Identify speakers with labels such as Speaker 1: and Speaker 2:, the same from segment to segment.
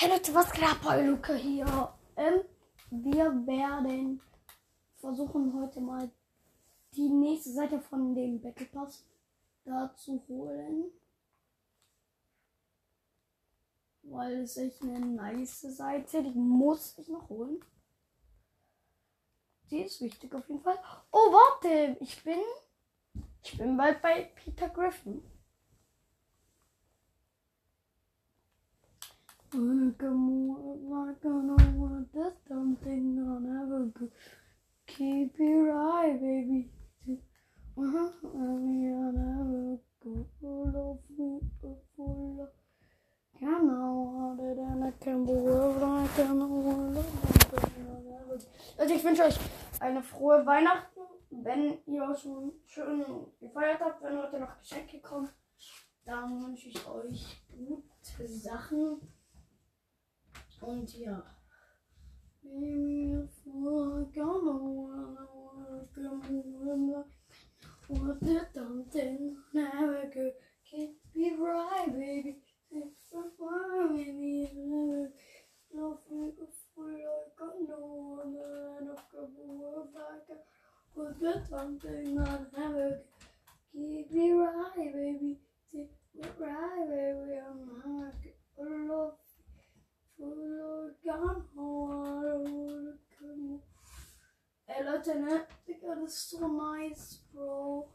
Speaker 1: Hey Leute, was geht ab? Luca hier. Ähm, wir werden versuchen heute mal die nächste Seite von dem Battle Pass da zu holen. Weil es echt eine nice Seite, die muss ich noch holen. Die ist wichtig auf jeden Fall. Oh, warte, ich bin ich bin bald bei Peter Griffin. Like a move, like I don't want this dumb thing I'll never go. Keep it right, baby. Uh-huh, I'll never go. Full of full of. Can I want it and I can believe I can want it. Also ich wünsche euch eine frohe Weihnachten, wenn ihr schon schön gefeiert habt, wenn heute noch Geschenke kommen, dann wünsche ich euch gute Sachen. Und ja. What the something never could keep me right, baby. It's so far, baby. Love me before I got no one and I could work back. Something I never keep me right, baby. Keep me right, baby. I'm not love. Ey Leute, ne? Digga, das ist so nice, Bro.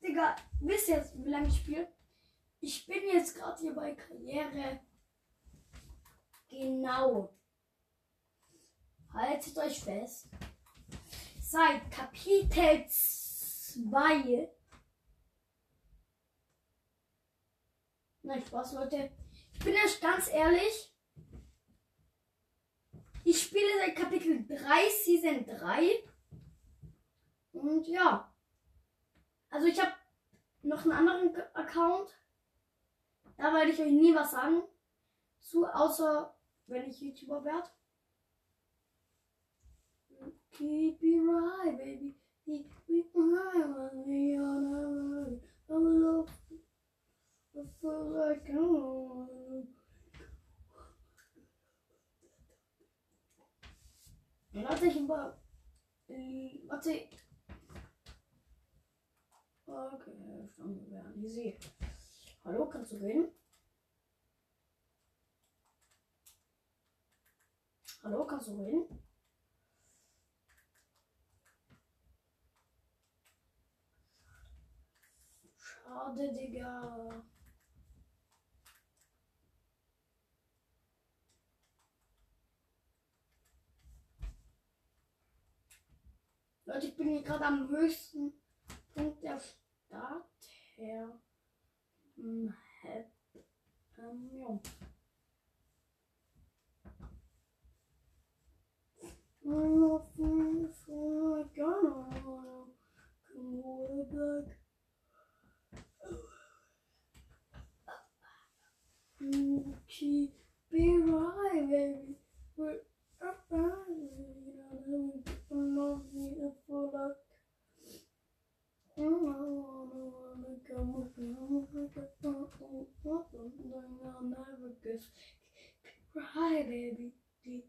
Speaker 1: Digga, wisst ihr jetzt, wie lange ich spiele? Ich bin jetzt gerade hier bei Karriere. Genau. Haltet euch fest. Seit Kapitel 2. Nein, Spaß, Leute. Ich bin euch ganz ehrlich. Ich spiele seit Kapitel 3, Season 3. Und ja. Also ich habe noch einen anderen Account. Da werde ich euch nie was sagen. Zu, außer wenn ich YouTuber werde. Keep it right, baby. Keep it right, baby. I love I feel like I'm Warte, ich über. Äh, warte. Okay, Stunde werden. Easy. Hallo, kannst du reden? Hallo, kannst du reden? Schade, Digga. Leute, ich bin hier gerade am höchsten Punkt der Stadt her. Hm, ähm, ja. Keep me right, baby. We're love love you for luck. I wanna wanna go with you. I wanna go with you. Cry, baby. Deep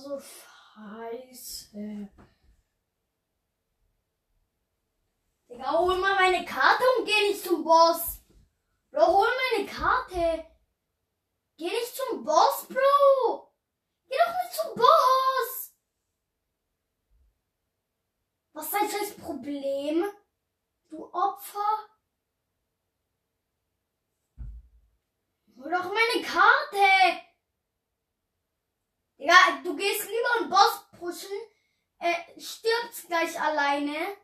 Speaker 1: so scheiße. Digga, hol mal meine Karte und geh nicht zum Boss. Bro, hol meine Karte. Geh nicht zum Boss, Bro. Geh doch nicht zum Boss. Was ist dein scheiß Problem? Du Opfer. Hol doch meine Karte. Du gehst lieber einen Boss pushen. Er stirbt gleich alleine.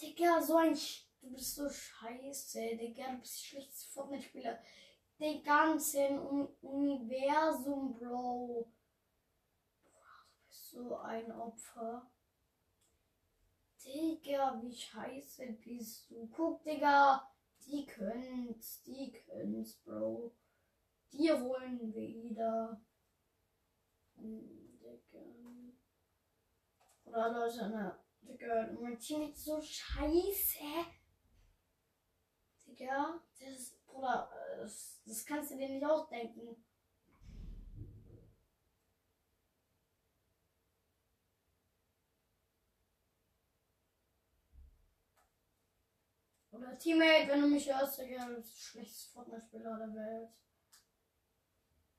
Speaker 1: Digga, so ein... Sch du bist so scheiße, Digga. Du bist schlechtes Fortnite-Spieler. Den ganzen Universum, Bro. Du bist so ein Opfer. Digga, wie scheiße bist du. Guck, Digga. Die können's, die können's, Bro. Die holen wir wieder. Oder Leute, ne? Digga, mein Team ist so scheiße. Digga, das, Bruder, das, das kannst du dir nicht ausdenken. Oder Teammate, wenn du mich hörst, Digga, du bist der schlechteste Fortnite-Spieler der Welt.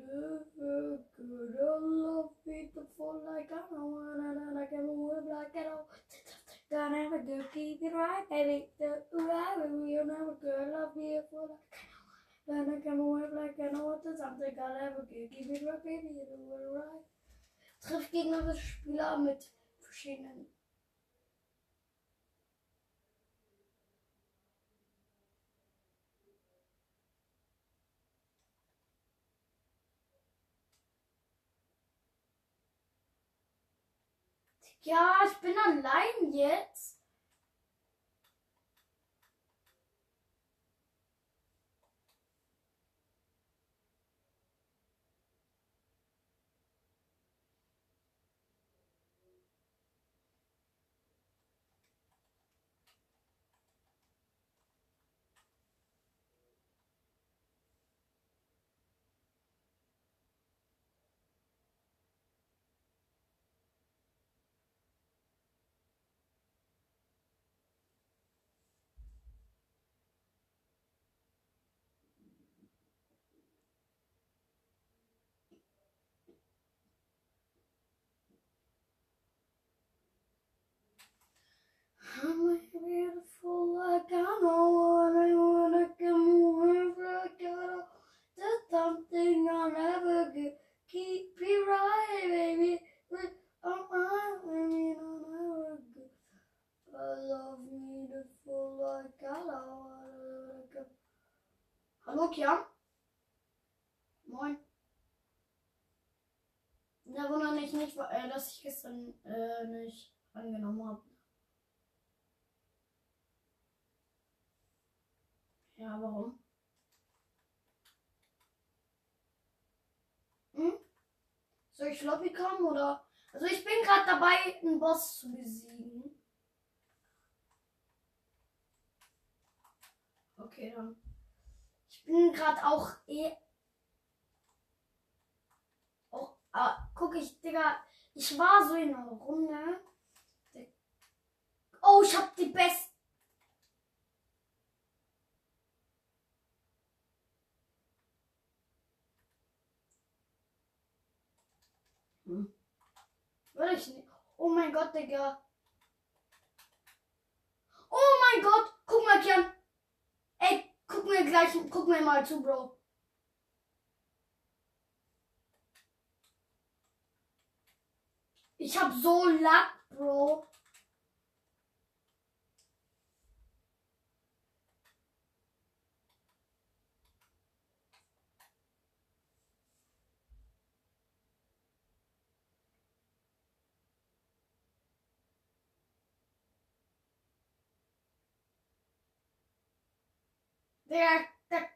Speaker 1: the something I never could. Keep it right, baby. Good, I love beautiful like I know one and I can move like I know. Don't ever do keep it right, baby. Whoever you never good, love beautiful like I know. Then I can move like I know what something I'll ever do. Keep it right, baby. You do it right. Trifft gegnerische Spieler mit verschiedenen Ja, ich bin allein jetzt. I'm beautiful like I know what I wanna come move like I know There's something I'll never get. Keep it right, baby. With oh my baby, I'll never get. I love me the full like I know what I wanna come. Kian? Moin. Da wundert mich nicht, äh, dass ich gestern äh, nicht angenommen habe. Ja, warum? Hm? Soll ich Floppy kommen oder? Also ich bin gerade dabei, einen Boss zu besiegen. Okay, dann. Bin gerade auch eh. Auch, ah, guck ich, Digga. Ich war so in einer Runde. Oh, ich hab die beste. Hm. Würde ich nicht. Oh mein Gott, Digga. Oh mein Gott. Guck mal, Kian. Guck mir gleich, guck mir mal zu, Bro. Ich hab so Lack, Bro. Der, der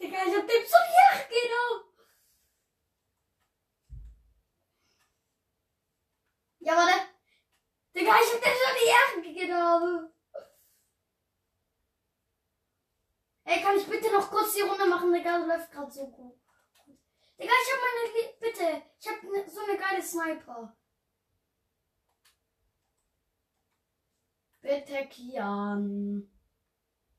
Speaker 1: Digga, ich hab dem so die Jagd genommen. Ja, warte. Digga, ich hab dem so die Jagd genommen. Ey, kann ich bitte noch kurz die Runde machen? Digga, läuft gerade so gut. Digga, ich hab meine. Bitte, ich hab ne, so eine geile Sniper. Bitte, Kian.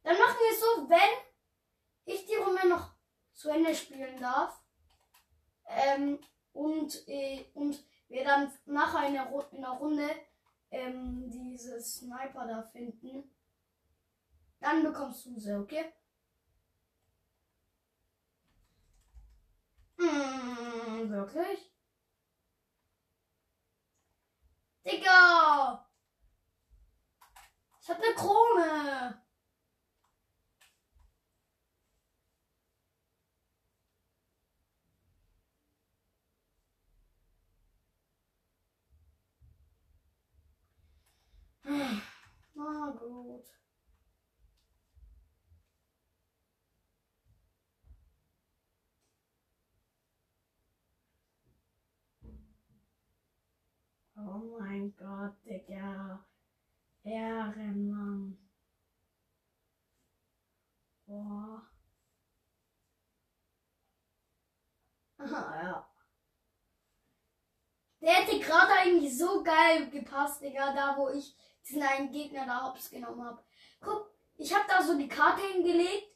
Speaker 1: Dann machen wir es so, wenn ich die Runde noch zu Ende spielen darf. Ähm, und, äh, und wir dann nachher in der, in der Runde ähm, diese Sniper da finden. Dann bekommst du sie, okay? Mm, wirklich? Digga! Ich hab ne Krone! Na gut. Oh mein Gott, Digga. Ehrenmann. Boah. Aha, ja. Der hätte gerade eigentlich so geil gepasst, Digga, da wo ich diesen einen Gegner da hops genommen habe. Guck, ich habe da so die Karte hingelegt.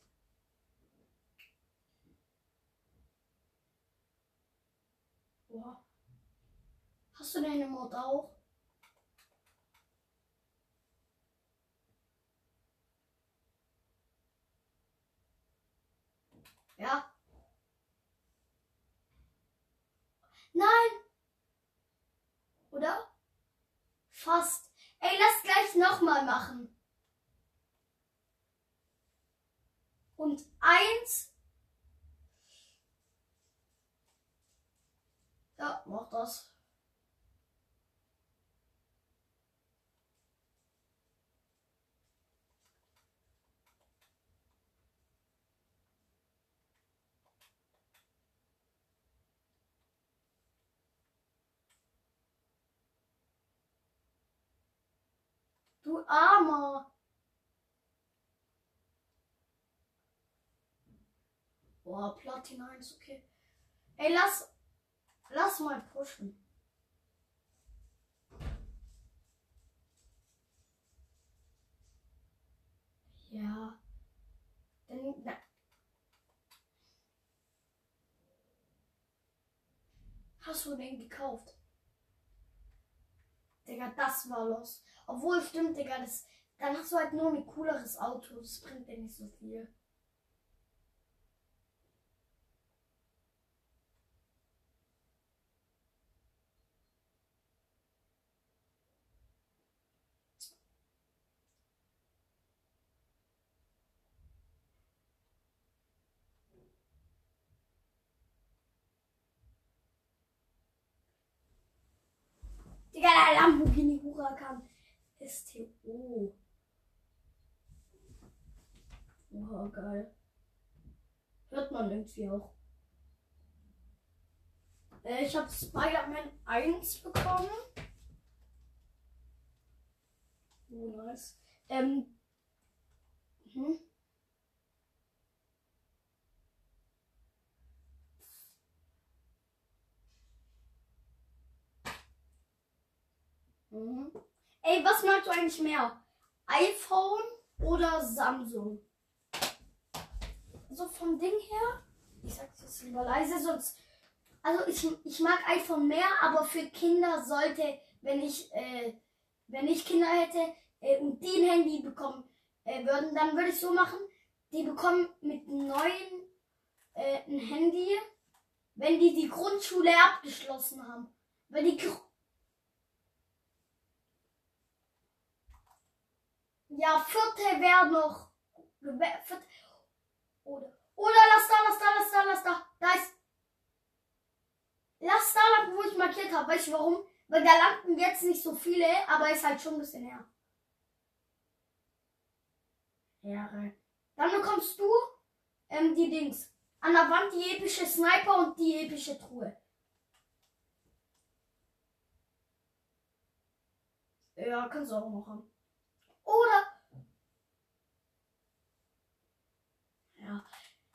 Speaker 1: Boah. Hast du deine Mod auch? Ja. Nein. Oder? Fast. Ey, lass gleich nochmal machen. Und eins. Ja, mach das. Du Armer. Boah, Platin 1, okay. Ey, lass. Lass mal pushen. Ja. Dann. Na. Hast du den gekauft? Digga, das war los. Obwohl, stimmt, Digga, das, dann hast du halt nur ein cooleres Auto. Das bringt dir nicht so viel. Digga, Huracan STO. Oha, geil. Hört man irgendwie auch. Äh, ich habe Spider-Man 1 bekommen. Oh, nice. Ähm. Hm? Mhm. Ey, was magst du eigentlich mehr? iPhone oder Samsung? So vom Ding her, ich sag's jetzt lieber leise, sonst. Also ich, ich mag iPhone mehr, aber für Kinder sollte, wenn ich, äh, wenn ich Kinder hätte äh, und die ein Handy bekommen äh, würden, dann würde ich so machen, die bekommen mit neuen äh, ein Handy, wenn die die Grundschule abgeschlossen haben. Weil die Ja, vierte wäre noch. vierte- Oder. Oder lass da, lass da, lass da, lass da. Da ist. Lass da lang, wo ich markiert habe. Weißt du warum? Weil da landen jetzt nicht so viele, aber ist halt schon ein bisschen her. Ehre. Dann bekommst du ähm, die Dings. An der Wand die epische Sniper und die epische Truhe. Ja, kannst du auch machen.
Speaker 2: Oder. Ja.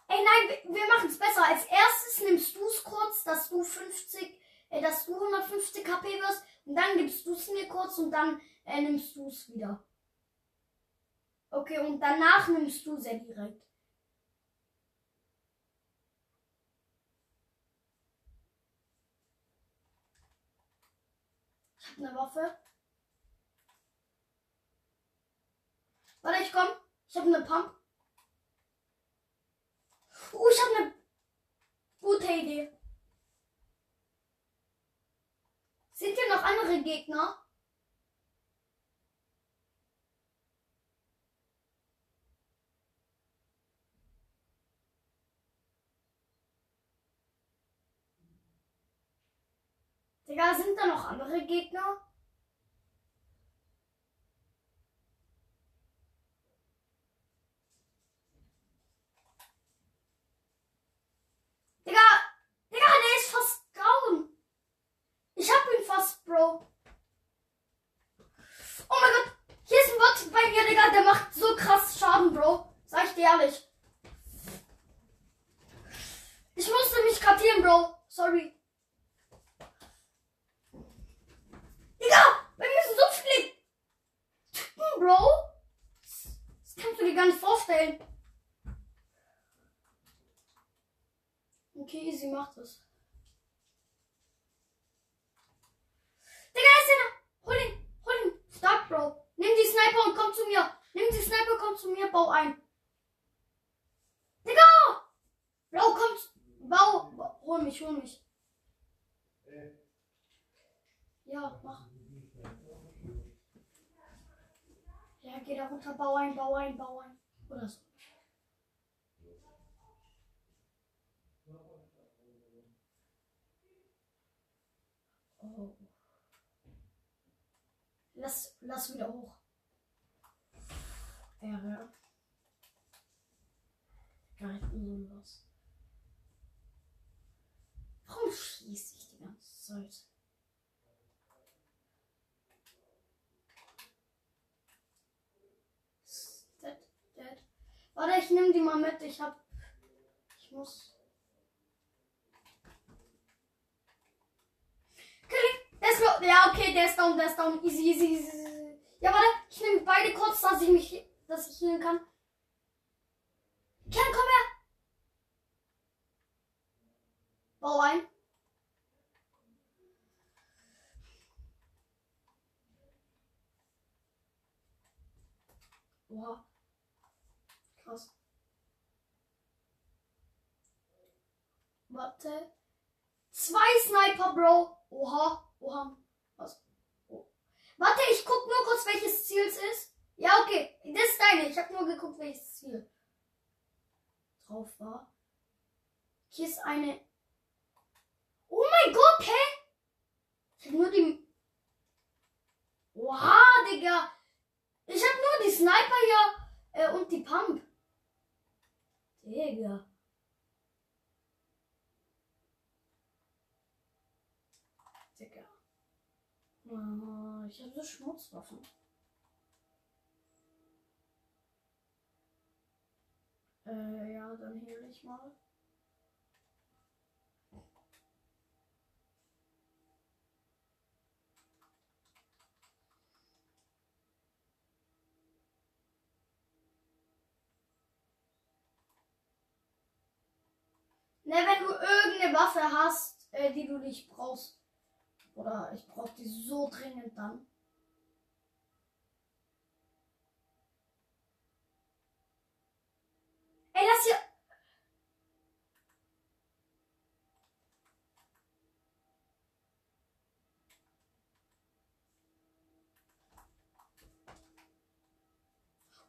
Speaker 2: Ey, nein, wir- machen es besser. Als erstes nimmst du es kurz, dass du 50, äh, dass du 150 KP wirst. Und dann gibst du es mir kurz und dann äh, nimmst du es wieder. Okay, und danach nimmst du sehr direkt. Ich hab eine Waffe. Warte, ich komm. Ich hab eine Pump. Oh, ich hab eine gute Idee. Sind hier noch andere Gegner? Digga, sind da noch andere Gegner? Digga, Digga, der ist fast down. Ich hab ihn fast, Bro. Oh mein Gott, hier ist ein Bot bei mir, Digga, der macht so krass Schaden, Bro. Sag ich dir ehrlich. Ich musste mich kartieren, Bro. Sorry. Digga, bei mir sind so viele Typen, Bro. Das kannst du vorstellen. Okay, easy, macht es. Digga, ist einer. Hol ihn, hol ihn. Stark, Bro. Nimm die Sniper und komm zu mir. Nimm die Sniper, komm zu mir, bau ein. Digga! Bro, komm. bau- Hol mich, hol mich. Ja, mach. Ja, geh da runter, bau ein, bau ein, bau ein. Oder so. Oh. Lass, lass wieder hoch. Nicht so los. Warum schieße ich die ganze Zeit? Warte, ich nehme die mal mit. Ich hab. Ich muss. Okay, der ist lo- Ja, okay, der ist down, der ist down. Easy, easy, easy. Ja, warte, ich nehme beide kurz, dass ich mich. dass ich healen kann. Ken, komm her! Bau ein. Oha. Krass. Warte. Zwei Sniper, Bro. Oha. Oha. Was? Oh. Warte, ich guck nur kurz, welches Ziel es ist. Ja, okay. Das ist deine. Ich habe nur geguckt, welches Ziel drauf war. Hier ist eine. Oh mein Gott, hä? Ich hab nur die. Oha, Digga. Ich hab nur die Sniper hier äh, und die Pump. Digga. Digga. Ah, ich habe so Schmutzwaffen. Äh, ja, dann heal ich mal. Ne, wenn du irgendeine Waffe hast, äh, die du nicht brauchst. Oder ich brauch die so dringend dann. Ey, lass hier.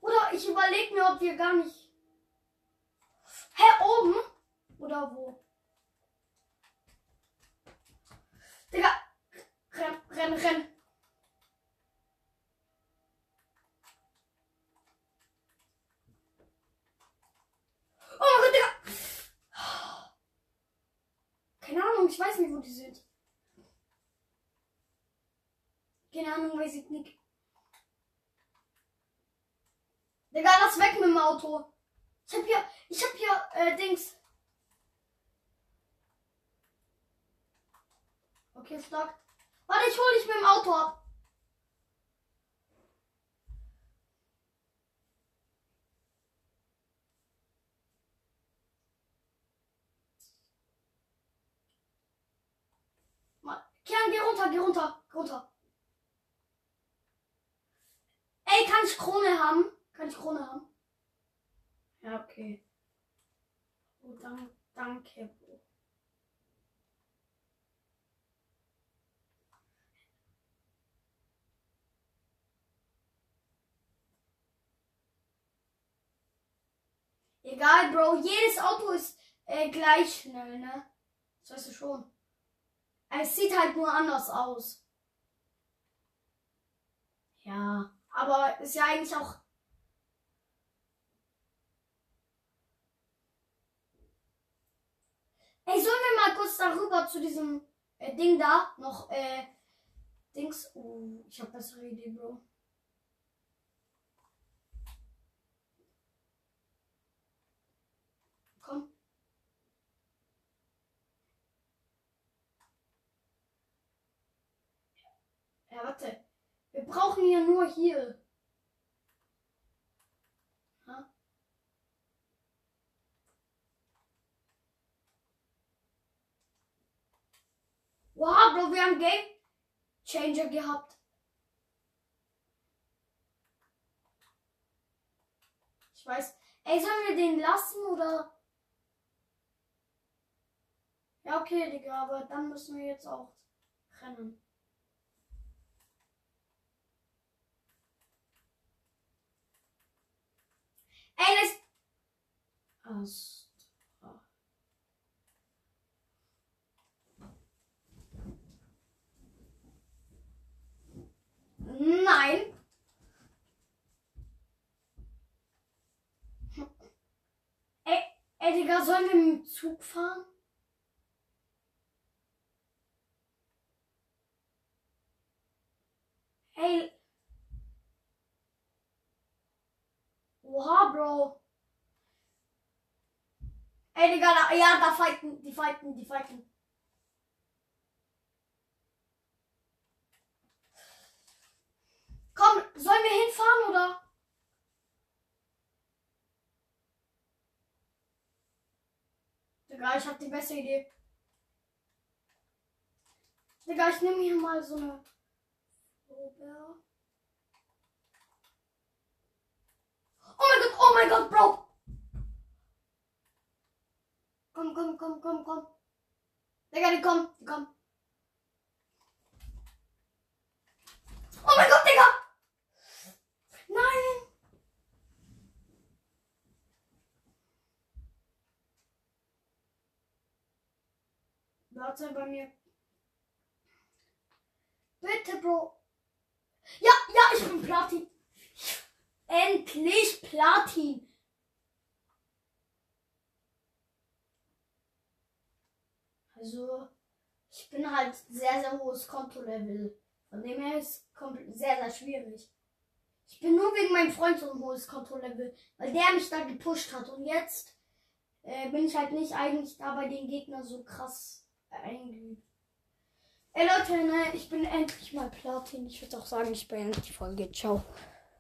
Speaker 2: Oder ich überlege mir, ob wir gar nicht. Hä, oben? Oder wo? Digga, renn, renn. Oh mein Gott, Digga. Keine Ahnung, ich weiß nicht, wo die sind. Keine Ahnung, weiß ich nicht. Digga, lass weg mit dem Auto. Ich hab hier, ich hab hier, äh, Dings. Okay, stark. Warte, ich hol dich mit dem Auto ab. Kian, geh runter, geh runter, geh runter. Ey, kann ich Krone haben? Kann ich Krone haben? Ja, okay. Oh, dank, danke, Bro. Egal, Bro. Jedes Auto ist äh, gleich schnell, ne? Das weißt du schon. Es sieht halt nur anders aus. Ja, aber ist ja eigentlich auch. Ey, sollen wir mal kurz darüber zu diesem äh, Ding da noch äh, Dings. Oh, ich hab bessere Idee, Bro. Komm. Ja, warte. Wir brauchen hier nur hier. Wow, Bro, wir haben Game Changer gehabt. Ich weiß. Ey, sollen wir den lassen oder? Ja, okay, Digga, aber dann müssen wir jetzt auch rennen. Das. Astra. Nein. Ey, ey, Digga, sollen wir mit dem Zug fahren? Ey. Oha, Bro. Ey, Digga, da, ja, da fighten, die fighten, die fighten. Komm, sollen wir hinfahren oder? Digga, ich hab die beste Idee. Digga, ich nehme hier mal so eine Probe. Oh mein Gott, oh mein Gott, Bro! Komm, komm, komm, komm, komm. Digga, die kommen, die kommen. Oh mein Gott, Digga! Nein! Warte bei mir. Bitte, Bro. Ja, ja, ich bin Platin. Endlich Platin. Also, ich bin halt sehr, sehr hohes Kontolevel. Von dem her ist es sehr, sehr schwierig. Ich bin nur wegen meinem Freund so ein hohes Kontolevel, weil der mich da gepusht hat. Und jetzt äh, bin ich halt nicht eigentlich da bei den Gegnern so krass äh, eingeübt. Ey Leute, ne, ich bin endlich mal Platin. Ich würde auch sagen, ich beende die Folge. Ciao.